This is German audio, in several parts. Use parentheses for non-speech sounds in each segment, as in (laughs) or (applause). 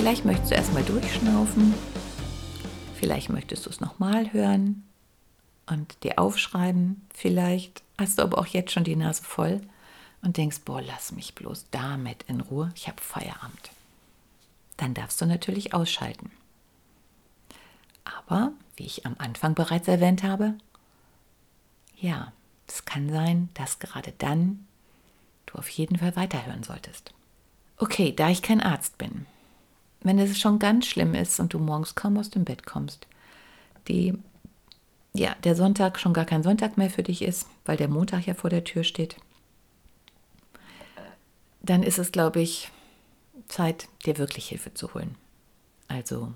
Vielleicht möchtest du erstmal durchschnaufen. Vielleicht möchtest du es nochmal hören und dir aufschreiben. Vielleicht hast du aber auch jetzt schon die Nase voll und denkst, boah, lass mich bloß damit in Ruhe. Ich habe Feierabend. Dann darfst du natürlich ausschalten. Aber, wie ich am Anfang bereits erwähnt habe, ja, es kann sein, dass gerade dann du auf jeden Fall weiterhören solltest. Okay, da ich kein Arzt bin, wenn es schon ganz schlimm ist und du morgens kaum aus dem Bett kommst, die, ja, der Sonntag schon gar kein Sonntag mehr für dich ist, weil der Montag ja vor der Tür steht, dann ist es, glaube ich, Zeit, dir wirklich Hilfe zu holen. Also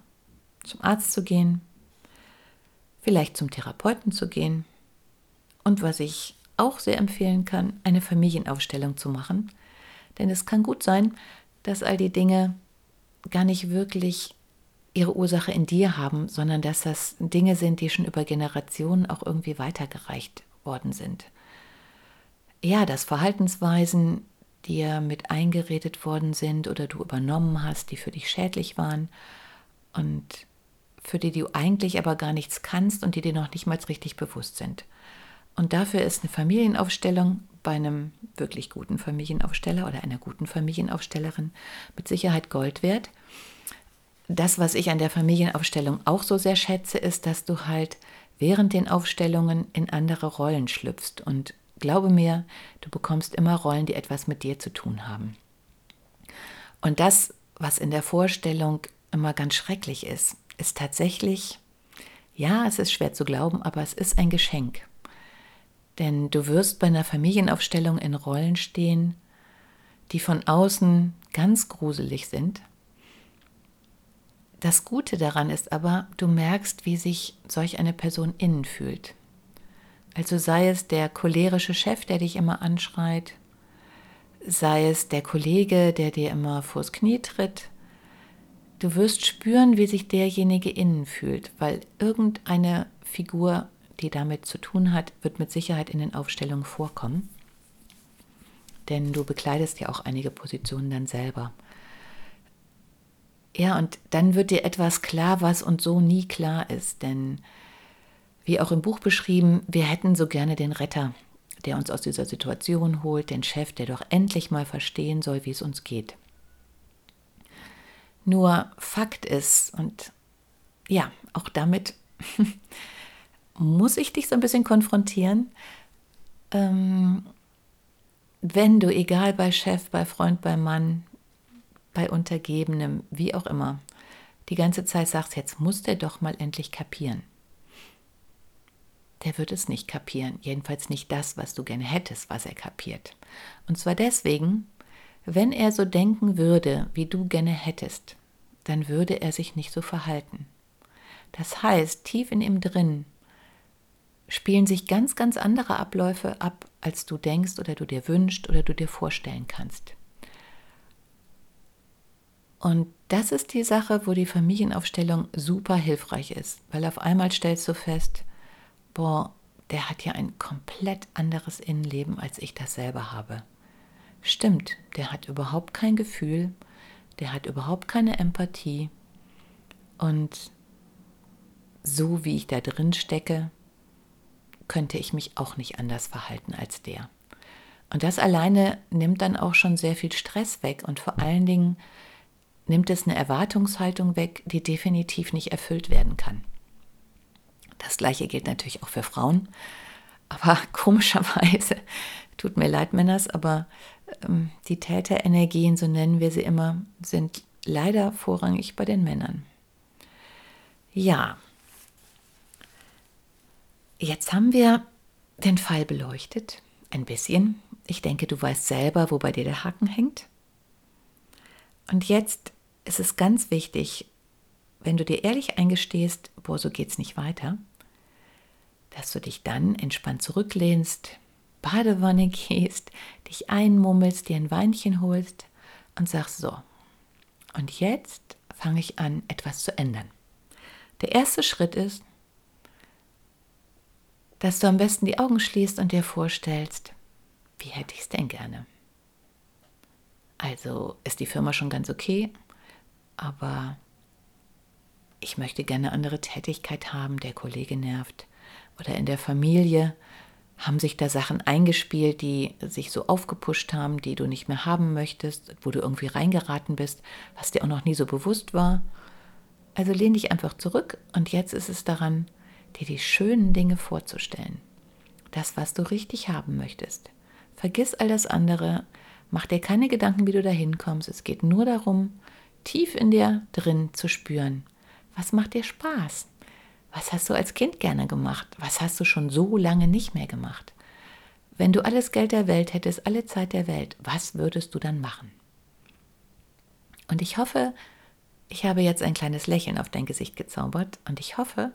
zum Arzt zu gehen, vielleicht zum Therapeuten zu gehen und was ich auch sehr empfehlen kann, eine Familienaufstellung zu machen. Denn es kann gut sein, dass all die Dinge gar nicht wirklich ihre Ursache in dir haben, sondern dass das Dinge sind, die schon über Generationen auch irgendwie weitergereicht worden sind. Ja, dass Verhaltensweisen dir mit eingeredet worden sind oder du übernommen hast, die für dich schädlich waren und für die du eigentlich aber gar nichts kannst und die dir noch nicht mal richtig bewusst sind. Und dafür ist eine Familienaufstellung bei einem wirklich guten Familienaufsteller oder einer guten Familienaufstellerin mit Sicherheit Gold wert. Das, was ich an der Familienaufstellung auch so sehr schätze, ist, dass du halt während den Aufstellungen in andere Rollen schlüpfst. Und glaube mir, du bekommst immer Rollen, die etwas mit dir zu tun haben. Und das, was in der Vorstellung immer ganz schrecklich ist, ist tatsächlich, ja, es ist schwer zu glauben, aber es ist ein Geschenk. Denn du wirst bei einer Familienaufstellung in Rollen stehen, die von außen ganz gruselig sind. Das Gute daran ist aber, du merkst, wie sich solch eine Person innen fühlt. Also sei es der cholerische Chef, der dich immer anschreit, sei es der Kollege, der dir immer vors Knie tritt. Du wirst spüren, wie sich derjenige innen fühlt, weil irgendeine Figur die damit zu tun hat, wird mit Sicherheit in den Aufstellungen vorkommen. Denn du bekleidest ja auch einige Positionen dann selber. Ja, und dann wird dir etwas klar, was uns so nie klar ist. Denn wie auch im Buch beschrieben, wir hätten so gerne den Retter, der uns aus dieser Situation holt, den Chef, der doch endlich mal verstehen soll, wie es uns geht. Nur Fakt ist, und ja, auch damit (laughs) muss ich dich so ein bisschen konfrontieren. Ähm, wenn du, egal bei Chef, bei Freund, bei Mann, bei Untergebenem, wie auch immer, die ganze Zeit sagst, jetzt muss der doch mal endlich kapieren. Der wird es nicht kapieren, jedenfalls nicht das, was du gerne hättest, was er kapiert. Und zwar deswegen, wenn er so denken würde, wie du gerne hättest, dann würde er sich nicht so verhalten. Das heißt, tief in ihm drin spielen sich ganz, ganz andere Abläufe ab, als du denkst oder du dir wünschst oder du dir vorstellen kannst. Und das ist die Sache, wo die Familienaufstellung super hilfreich ist, weil auf einmal stellst du fest, boah, der hat ja ein komplett anderes Innenleben, als ich das selber habe. Stimmt, der hat überhaupt kein Gefühl, der hat überhaupt keine Empathie. Und so wie ich da drin stecke, könnte ich mich auch nicht anders verhalten als der. Und das alleine nimmt dann auch schon sehr viel Stress weg und vor allen Dingen nimmt es eine Erwartungshaltung weg, die definitiv nicht erfüllt werden kann. Das gleiche gilt natürlich auch für Frauen. Aber (laughs) komischerweise, tut mir leid, Männers, aber ähm, die Täterenergien, so nennen wir sie immer, sind leider vorrangig bei den Männern. Ja, jetzt haben wir den Fall beleuchtet, ein bisschen. Ich denke, du weißt selber, wo bei dir der Haken hängt. Und jetzt ist es ganz wichtig, wenn du dir ehrlich eingestehst, boah, so geht's nicht weiter, dass du dich dann entspannt zurücklehnst, Badewanne gehst, dich einmummelst, dir ein Weinchen holst und sagst so. Und jetzt fange ich an, etwas zu ändern. Der erste Schritt ist, dass du am besten die Augen schließt und dir vorstellst, wie hätte ich es denn gerne? Also ist die Firma schon ganz okay, aber ich möchte gerne andere Tätigkeit haben, der Kollege nervt. Oder in der Familie haben sich da Sachen eingespielt, die sich so aufgepusht haben, die du nicht mehr haben möchtest, wo du irgendwie reingeraten bist, was dir auch noch nie so bewusst war. Also lehn dich einfach zurück und jetzt ist es daran, dir die schönen Dinge vorzustellen. Das, was du richtig haben möchtest. Vergiss all das andere, mach dir keine Gedanken, wie du da hinkommst. Es geht nur darum, tief in dir drin zu spüren. Was macht dir Spaß? Was hast du als Kind gerne gemacht? Was hast du schon so lange nicht mehr gemacht? Wenn du alles Geld der Welt hättest, alle Zeit der Welt, was würdest du dann machen? Und ich hoffe, ich habe jetzt ein kleines Lächeln auf dein Gesicht gezaubert und ich hoffe,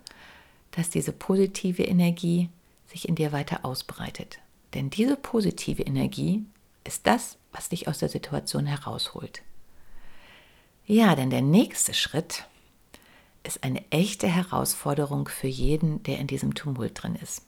dass diese positive Energie sich in dir weiter ausbreitet. Denn diese positive Energie ist das, was dich aus der Situation herausholt. Ja, denn der nächste Schritt ist eine echte Herausforderung für jeden, der in diesem Tumult drin ist.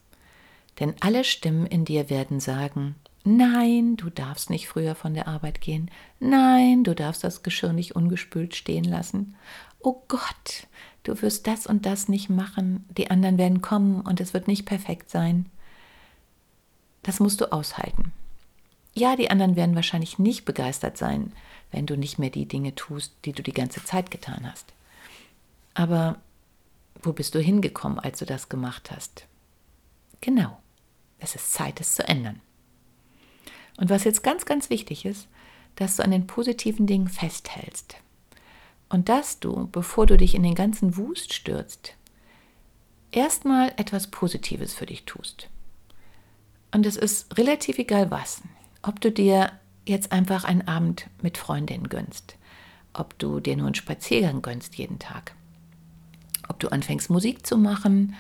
Denn alle Stimmen in dir werden sagen, nein, du darfst nicht früher von der Arbeit gehen, nein, du darfst das Geschirr nicht ungespült stehen lassen, oh Gott, du wirst das und das nicht machen, die anderen werden kommen und es wird nicht perfekt sein. Das musst du aushalten. Ja, die anderen werden wahrscheinlich nicht begeistert sein, wenn du nicht mehr die Dinge tust, die du die ganze Zeit getan hast. Aber wo bist du hingekommen, als du das gemacht hast? Genau, es ist Zeit, es zu ändern. Und was jetzt ganz, ganz wichtig ist, dass du an den positiven Dingen festhältst. Und dass du, bevor du dich in den ganzen Wust stürzt, erstmal etwas Positives für dich tust. Und es ist relativ egal was. Ob du dir jetzt einfach einen Abend mit Freundinnen gönnst, ob du dir nur einen Spaziergang gönnst jeden Tag, ob du anfängst Musik zu machen,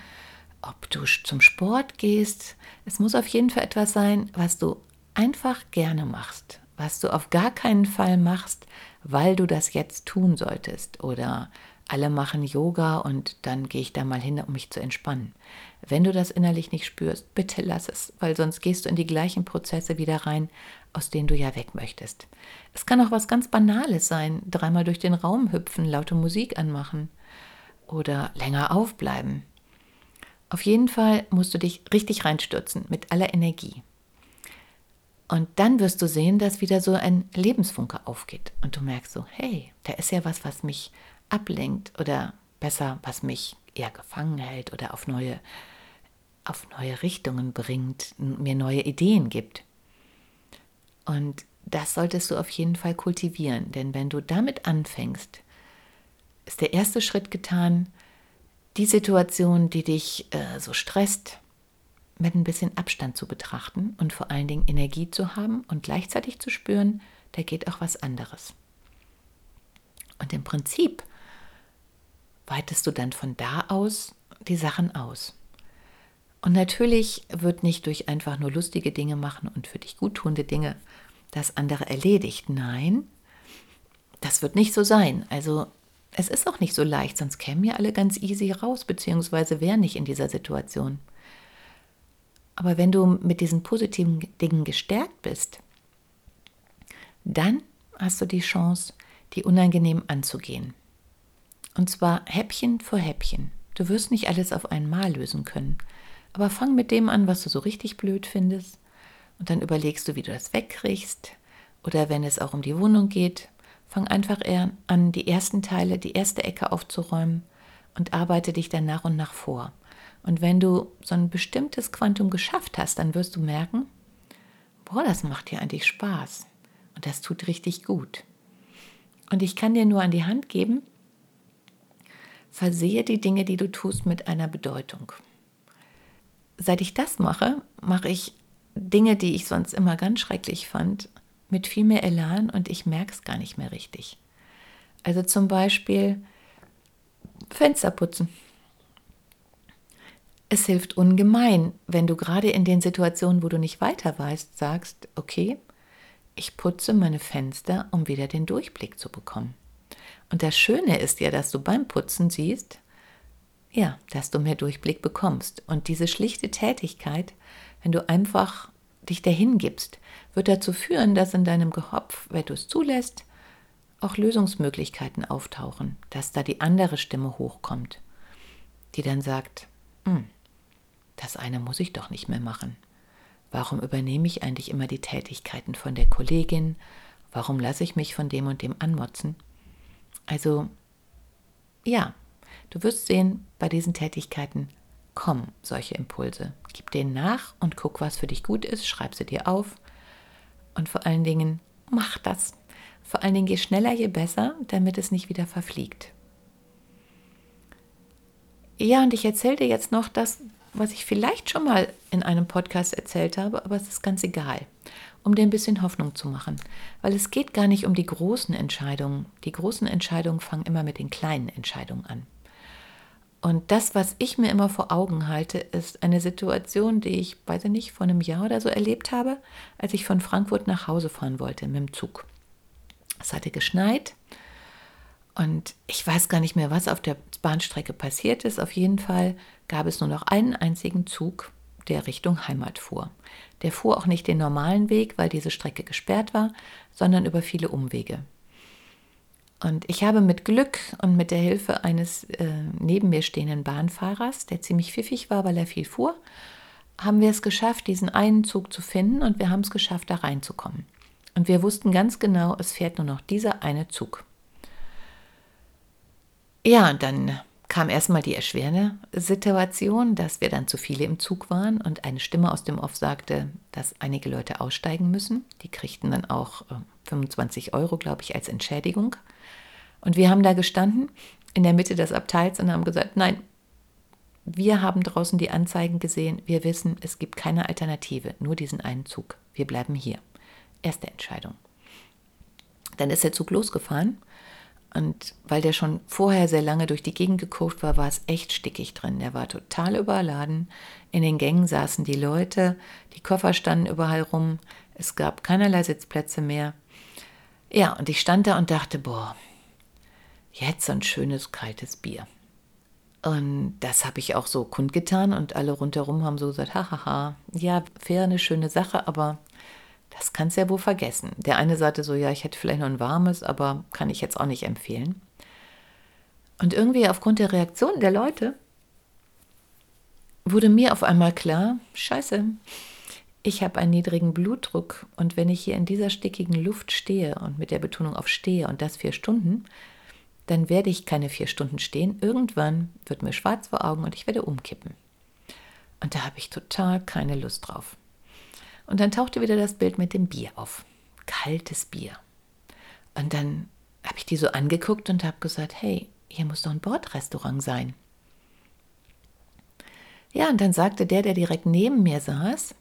ob du zum Sport gehst. Es muss auf jeden Fall etwas sein, was du einfach gerne machst, was du auf gar keinen Fall machst, weil du das jetzt tun solltest oder alle machen Yoga und dann gehe ich da mal hin, um mich zu entspannen. Wenn du das innerlich nicht spürst, bitte lass es, weil sonst gehst du in die gleichen Prozesse wieder rein, aus denen du ja weg möchtest. Es kann auch was ganz Banales sein, dreimal durch den Raum hüpfen, laute Musik anmachen oder länger aufbleiben. Auf jeden Fall musst du dich richtig reinstürzen mit aller Energie. Und dann wirst du sehen, dass wieder so ein Lebensfunke aufgeht und du merkst so, hey, da ist ja was, was mich ablenkt oder besser, was mich eher gefangen hält oder auf neue, auf neue Richtungen bringt, mir neue Ideen gibt. Und das solltest du auf jeden Fall kultivieren, denn wenn du damit anfängst, ist der erste Schritt getan, die Situation, die dich äh, so stresst, mit ein bisschen Abstand zu betrachten und vor allen Dingen Energie zu haben und gleichzeitig zu spüren, da geht auch was anderes. Und im Prinzip weitest du dann von da aus die Sachen aus. Und natürlich wird nicht durch einfach nur lustige Dinge machen und für dich guttunende Dinge das andere erledigt. Nein, das wird nicht so sein. Also es ist auch nicht so leicht, sonst kämen ja alle ganz easy raus, beziehungsweise wären nicht in dieser Situation. Aber wenn du mit diesen positiven Dingen gestärkt bist, dann hast du die Chance, die unangenehm anzugehen. Und zwar Häppchen für Häppchen. Du wirst nicht alles auf einmal lösen können, aber fang mit dem an, was du so richtig blöd findest, und dann überlegst du, wie du das wegkriegst. Oder wenn es auch um die Wohnung geht, Fang einfach an, die ersten Teile, die erste Ecke aufzuräumen und arbeite dich dann nach und nach vor. Und wenn du so ein bestimmtes Quantum geschafft hast, dann wirst du merken, boah, das macht dir eigentlich Spaß und das tut richtig gut. Und ich kann dir nur an die Hand geben, versehe die Dinge, die du tust, mit einer Bedeutung. Seit ich das mache, mache ich Dinge, die ich sonst immer ganz schrecklich fand, mit viel mehr Elan und ich merke es gar nicht mehr richtig. Also zum Beispiel Fenster putzen. Es hilft ungemein, wenn du gerade in den Situationen, wo du nicht weiter weißt, sagst, okay, ich putze meine Fenster, um wieder den Durchblick zu bekommen. Und das Schöne ist ja, dass du beim Putzen siehst, ja, dass du mehr Durchblick bekommst. Und diese schlichte Tätigkeit, wenn du einfach dich dahin gibst, wird dazu führen, dass in deinem Kopf, wenn du es zulässt, auch Lösungsmöglichkeiten auftauchen, dass da die andere Stimme hochkommt, die dann sagt, hm, das eine muss ich doch nicht mehr machen. Warum übernehme ich eigentlich immer die Tätigkeiten von der Kollegin? Warum lasse ich mich von dem und dem anmotzen? Also, ja, du wirst sehen, bei diesen Tätigkeiten kommen solche Impulse. Gib denen nach und guck, was für dich gut ist, schreib sie dir auf und vor allen Dingen mach das. Vor allen Dingen je schneller, je besser, damit es nicht wieder verfliegt. Ja, und ich erzähle dir jetzt noch das, was ich vielleicht schon mal in einem Podcast erzählt habe, aber es ist ganz egal, um dir ein bisschen Hoffnung zu machen. Weil es geht gar nicht um die großen Entscheidungen. Die großen Entscheidungen fangen immer mit den kleinen Entscheidungen an. Und das, was ich mir immer vor Augen halte, ist eine Situation, die ich, weiß ich nicht, vor einem Jahr oder so erlebt habe, als ich von Frankfurt nach Hause fahren wollte mit dem Zug. Es hatte geschneit und ich weiß gar nicht mehr, was auf der Bahnstrecke passiert ist. Auf jeden Fall gab es nur noch einen einzigen Zug, der Richtung Heimat fuhr. Der fuhr auch nicht den normalen Weg, weil diese Strecke gesperrt war, sondern über viele Umwege. Und ich habe mit Glück und mit der Hilfe eines äh, neben mir stehenden Bahnfahrers, der ziemlich pfiffig war, weil er viel fuhr, haben wir es geschafft, diesen einen Zug zu finden und wir haben es geschafft, da reinzukommen. Und wir wussten ganz genau, es fährt nur noch dieser eine Zug. Ja, und dann kam erstmal die erschwerende Situation, dass wir dann zu viele im Zug waren und eine Stimme aus dem Off sagte, dass einige Leute aussteigen müssen. Die kriegten dann auch 25 äh, Euro, glaube ich, als Entschädigung. Und wir haben da gestanden in der Mitte des Abteils und haben gesagt, nein, wir haben draußen die Anzeigen gesehen, wir wissen, es gibt keine Alternative, nur diesen einen Zug. Wir bleiben hier. Erste Entscheidung. Dann ist der Zug losgefahren und weil der schon vorher sehr lange durch die Gegend geguckt war, war es echt stickig drin. Der war total überladen. In den Gängen saßen die Leute, die Koffer standen überall rum. Es gab keinerlei Sitzplätze mehr. Ja, und ich stand da und dachte, boah, jetzt so ein schönes kaltes Bier. Und das habe ich auch so kundgetan und alle rundherum haben so gesagt, hahaha, ja, wäre eine schöne Sache, aber das kannst du ja wohl vergessen. Der eine sagte so, ja, ich hätte vielleicht noch ein warmes, aber kann ich jetzt auch nicht empfehlen. Und irgendwie aufgrund der Reaktion der Leute wurde mir auf einmal klar, scheiße, ich habe einen niedrigen Blutdruck und wenn ich hier in dieser stickigen Luft stehe und mit der Betonung auf stehe und das vier Stunden, dann werde ich keine vier Stunden stehen. Irgendwann wird mir schwarz vor Augen und ich werde umkippen. Und da habe ich total keine Lust drauf. Und dann tauchte wieder das Bild mit dem Bier auf. Kaltes Bier. Und dann habe ich die so angeguckt und habe gesagt, hey, hier muss doch ein Bordrestaurant sein. Ja, und dann sagte der, der direkt neben mir saß,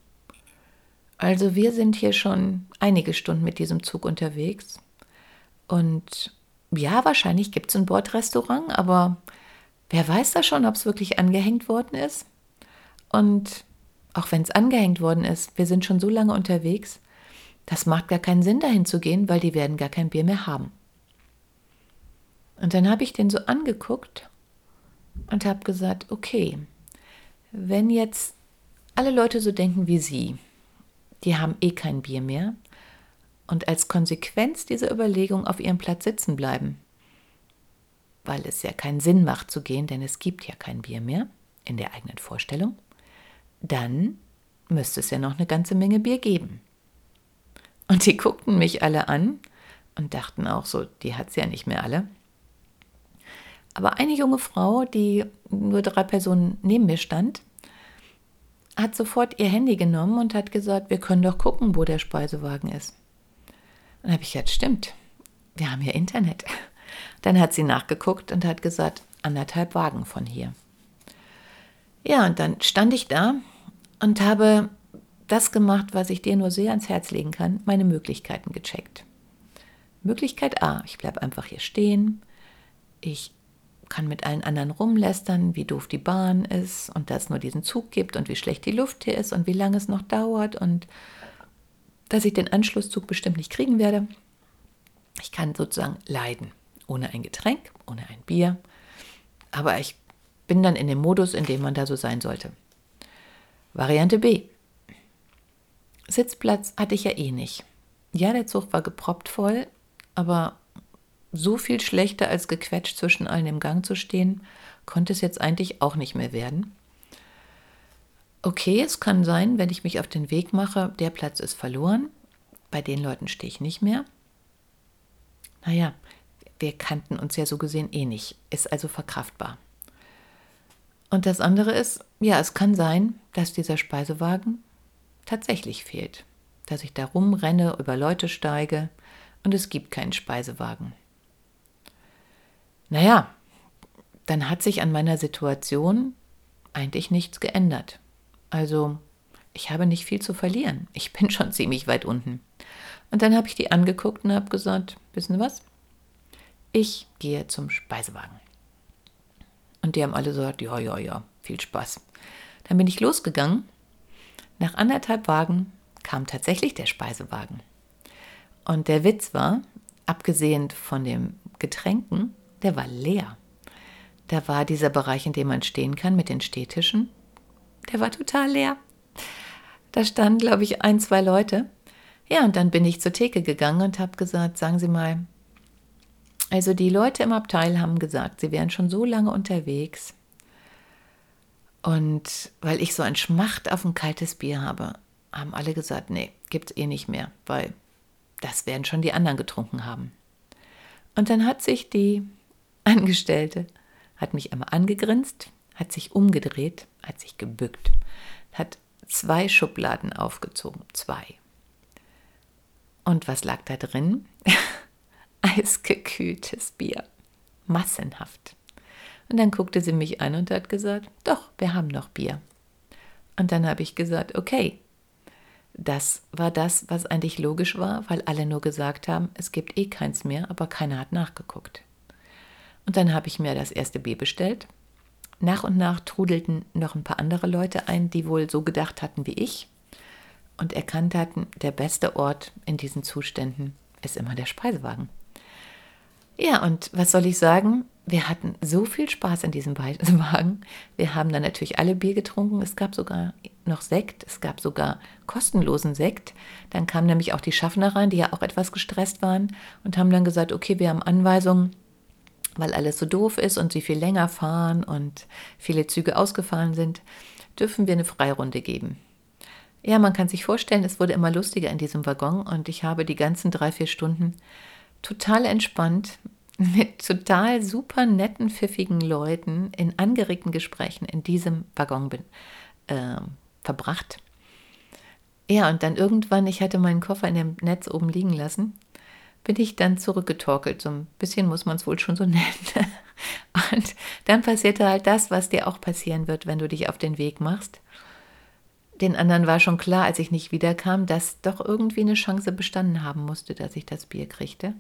also wir sind hier schon einige Stunden mit diesem Zug unterwegs. Und ja, wahrscheinlich gibt es ein Bordrestaurant, aber wer weiß da schon, ob es wirklich angehängt worden ist? Und auch wenn es angehängt worden ist, wir sind schon so lange unterwegs, das macht gar keinen Sinn, dahin zu gehen, weil die werden gar kein Bier mehr haben. Und dann habe ich den so angeguckt und habe gesagt, okay, wenn jetzt alle Leute so denken wie Sie, die haben eh kein Bier mehr und als Konsequenz dieser Überlegung auf ihrem Platz sitzen bleiben, weil es ja keinen Sinn macht zu gehen, denn es gibt ja kein Bier mehr in der eigenen Vorstellung, dann müsste es ja noch eine ganze Menge Bier geben. Und die guckten mich alle an und dachten auch so, die hat sie ja nicht mehr alle. Aber eine junge Frau, die nur drei Personen neben mir stand, hat sofort ihr Handy genommen und hat gesagt, wir können doch gucken, wo der Speisewagen ist. Dann habe ich gesagt, stimmt, wir haben ja Internet. Dann hat sie nachgeguckt und hat gesagt, anderthalb Wagen von hier. Ja, und dann stand ich da und habe das gemacht, was ich dir nur sehr ans Herz legen kann, meine Möglichkeiten gecheckt. Möglichkeit A, ich bleibe einfach hier stehen, ich kann mit allen anderen rumlästern, wie doof die Bahn ist und dass es nur diesen Zug gibt und wie schlecht die Luft hier ist und wie lange es noch dauert und dass ich den Anschlusszug bestimmt nicht kriegen werde. Ich kann sozusagen leiden, ohne ein Getränk, ohne ein Bier, aber ich bin dann in dem Modus, in dem man da so sein sollte. Variante B. Sitzplatz hatte ich ja eh nicht. Ja, der Zug war geproppt voll, aber so viel schlechter als gequetscht zwischen allen im Gang zu stehen, konnte es jetzt eigentlich auch nicht mehr werden. Okay, es kann sein, wenn ich mich auf den Weg mache, der Platz ist verloren. Bei den Leuten stehe ich nicht mehr. Naja, wir kannten uns ja so gesehen eh nicht, ist also verkraftbar. Und das andere ist, ja, es kann sein, dass dieser Speisewagen tatsächlich fehlt, dass ich da rumrenne, über Leute steige und es gibt keinen Speisewagen. Naja, dann hat sich an meiner Situation eigentlich nichts geändert. Also, ich habe nicht viel zu verlieren. Ich bin schon (laughs) ziemlich weit unten. Und dann habe ich die angeguckt und habe gesagt, wissen Sie was? Ich gehe zum Speisewagen. Und die haben alle gesagt, ja, ja, ja, viel Spaß. Dann bin ich losgegangen. Nach anderthalb Wagen kam tatsächlich der Speisewagen. Und der Witz war, abgesehen von den Getränken, der war leer. Da war dieser Bereich, in dem man stehen kann mit den Stehtischen, der war total leer. Da standen, glaube ich, ein, zwei Leute. Ja, und dann bin ich zur Theke gegangen und habe gesagt, sagen Sie mal, also die Leute im Abteil haben gesagt, sie wären schon so lange unterwegs. Und weil ich so ein Schmacht auf ein kaltes Bier habe, haben alle gesagt, nee, gibt's eh nicht mehr, weil das werden schon die anderen getrunken haben. Und dann hat sich die Angestellte, hat mich einmal angegrinst, hat sich umgedreht, hat sich gebückt, hat zwei Schubladen aufgezogen, zwei. Und was lag da drin? (laughs) Eisgekühltes Bier. Massenhaft. Und dann guckte sie mich an und hat gesagt, doch, wir haben noch Bier. Und dann habe ich gesagt, okay, das war das, was eigentlich logisch war, weil alle nur gesagt haben, es gibt eh keins mehr, aber keiner hat nachgeguckt. Und dann habe ich mir das erste B bestellt. Nach und nach trudelten noch ein paar andere Leute ein, die wohl so gedacht hatten wie ich und erkannt hatten, der beste Ort in diesen Zuständen ist immer der Speisewagen. Ja, und was soll ich sagen? Wir hatten so viel Spaß in diesem (laughs) Wagen. Wir haben dann natürlich alle Bier getrunken. Es gab sogar noch Sekt. Es gab sogar kostenlosen Sekt. Dann kamen nämlich auch die Schaffner rein, die ja auch etwas gestresst waren und haben dann gesagt, okay, wir haben Anweisungen, weil alles so doof ist und sie viel länger fahren und viele Züge ausgefallen sind, dürfen wir eine Freirunde geben. Ja, man kann sich vorstellen, es wurde immer lustiger in diesem Waggon und ich habe die ganzen drei, vier Stunden total entspannt mit total super netten, pfiffigen Leuten in angeregten Gesprächen in diesem Waggon bin, äh, verbracht. Ja, und dann irgendwann, ich hatte meinen Koffer in dem Netz oben liegen lassen bin ich dann zurückgetorkelt. So ein bisschen muss man es wohl schon so (laughs) nennen. Und dann passierte halt das, was dir auch passieren wird, wenn du dich auf den Weg machst. Den anderen war schon klar, als ich nicht wiederkam, dass doch irgendwie eine Chance bestanden haben musste, dass ich das Bier kriegte.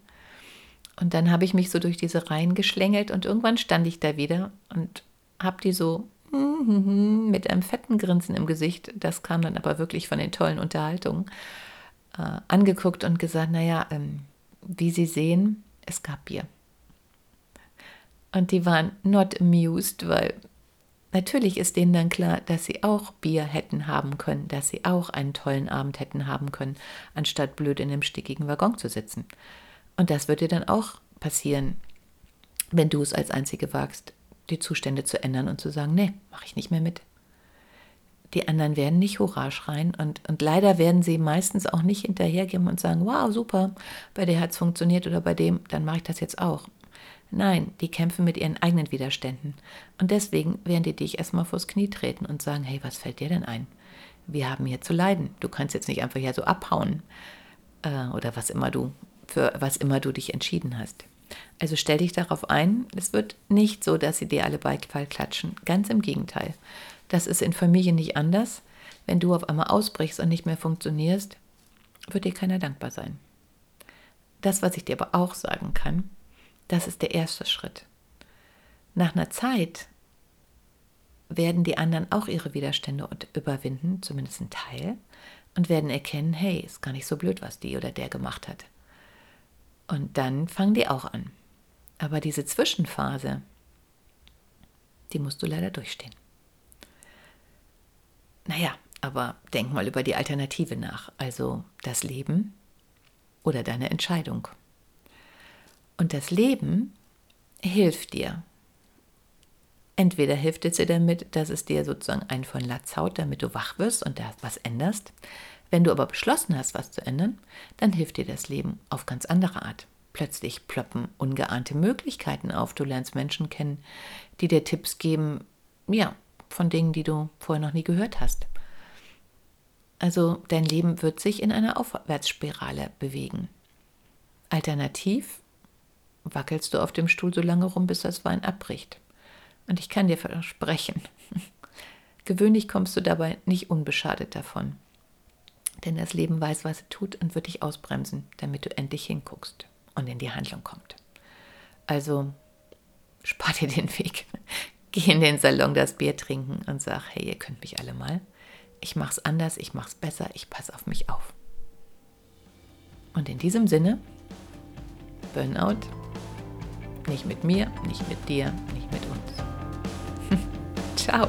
Und dann habe ich mich so durch diese Reihen geschlängelt und irgendwann stand ich da wieder und habe die so mit einem fetten Grinsen im Gesicht, das kam dann aber wirklich von den tollen Unterhaltungen, äh, angeguckt und gesagt, naja, ähm, wie Sie sehen, es gab Bier. Und die waren not amused, weil natürlich ist denen dann klar, dass sie auch Bier hätten haben können, dass sie auch einen tollen Abend hätten haben können, anstatt blöd in einem stickigen Waggon zu sitzen. Und das wird dir dann auch passieren, wenn du es als Einzige wagst, die Zustände zu ändern und zu sagen, nee, mache ich nicht mehr mit. die anderen werden nicht Hurra schreien und, und leider werden sie meistens auch nicht hinterhergehen und sagen, wow, super, bei der hat es funktioniert oder bei dem, dann mache ich das jetzt auch. Nein, die kämpfen mit ihren eigenen Widerständen. Und deswegen werden die dich erstmal vors Knie treten und sagen, hey, was fällt dir denn ein? Wir haben hier zu leiden. Du kannst jetzt nicht einfach hier so abhauen äh, oder was immer du, für was immer du dich entschieden hast. Also stell dich darauf ein, es wird nicht so, dass sie dir alle Beifall klatschen. Ganz im Gegenteil. Das ist in Familien nicht anders. Wenn du auf einmal ausbrichst und nicht mehr funktionierst, wird dir keiner dankbar sein. Das, was ich dir aber auch sagen kann, das ist der erste Schritt. Nach einer Zeit werden die anderen auch ihre Widerstände überwinden, zumindest ein Teil, und werden erkennen, hey, ist gar nicht so blöd, was die oder der gemacht hat. Und dann fangen die auch an. Aber diese Zwischenphase, die musst du leider durchstehen. Naja, aber denk mal über die Alternative nach, also das Leben oder deine Entscheidung. Und das Leben hilft dir. Entweder hilft es dir damit, dass es dir sozusagen einen von Latz haut, damit du wach wirst und da was änderst. Wenn du aber beschlossen hast, was zu ändern, dann hilft dir das Leben auf ganz andere Art. Plötzlich ploppen ungeahnte Möglichkeiten auf. Du lernst Menschen kennen, die dir Tipps geben, ja, von Dingen, die du vorher noch nie gehört hast. Also dein Leben wird sich in einer Aufwärtsspirale bewegen. Alternativ wackelst du auf dem Stuhl so lange rum, bis das Wein abbricht. Und ich kann dir versprechen, (laughs) gewöhnlich kommst du dabei nicht unbeschadet davon. Denn das Leben weiß, was es tut und wird dich ausbremsen, damit du endlich hinguckst und in die Handlung kommst. Also spar dir den Weg. (laughs) Geh in den Salon das Bier trinken und sag, hey, ihr könnt mich alle mal. Ich mach's anders, ich mach's besser, ich passe auf mich auf. Und in diesem Sinne, Burnout nicht mit mir, nicht mit dir, nicht mit uns. (laughs) Ciao.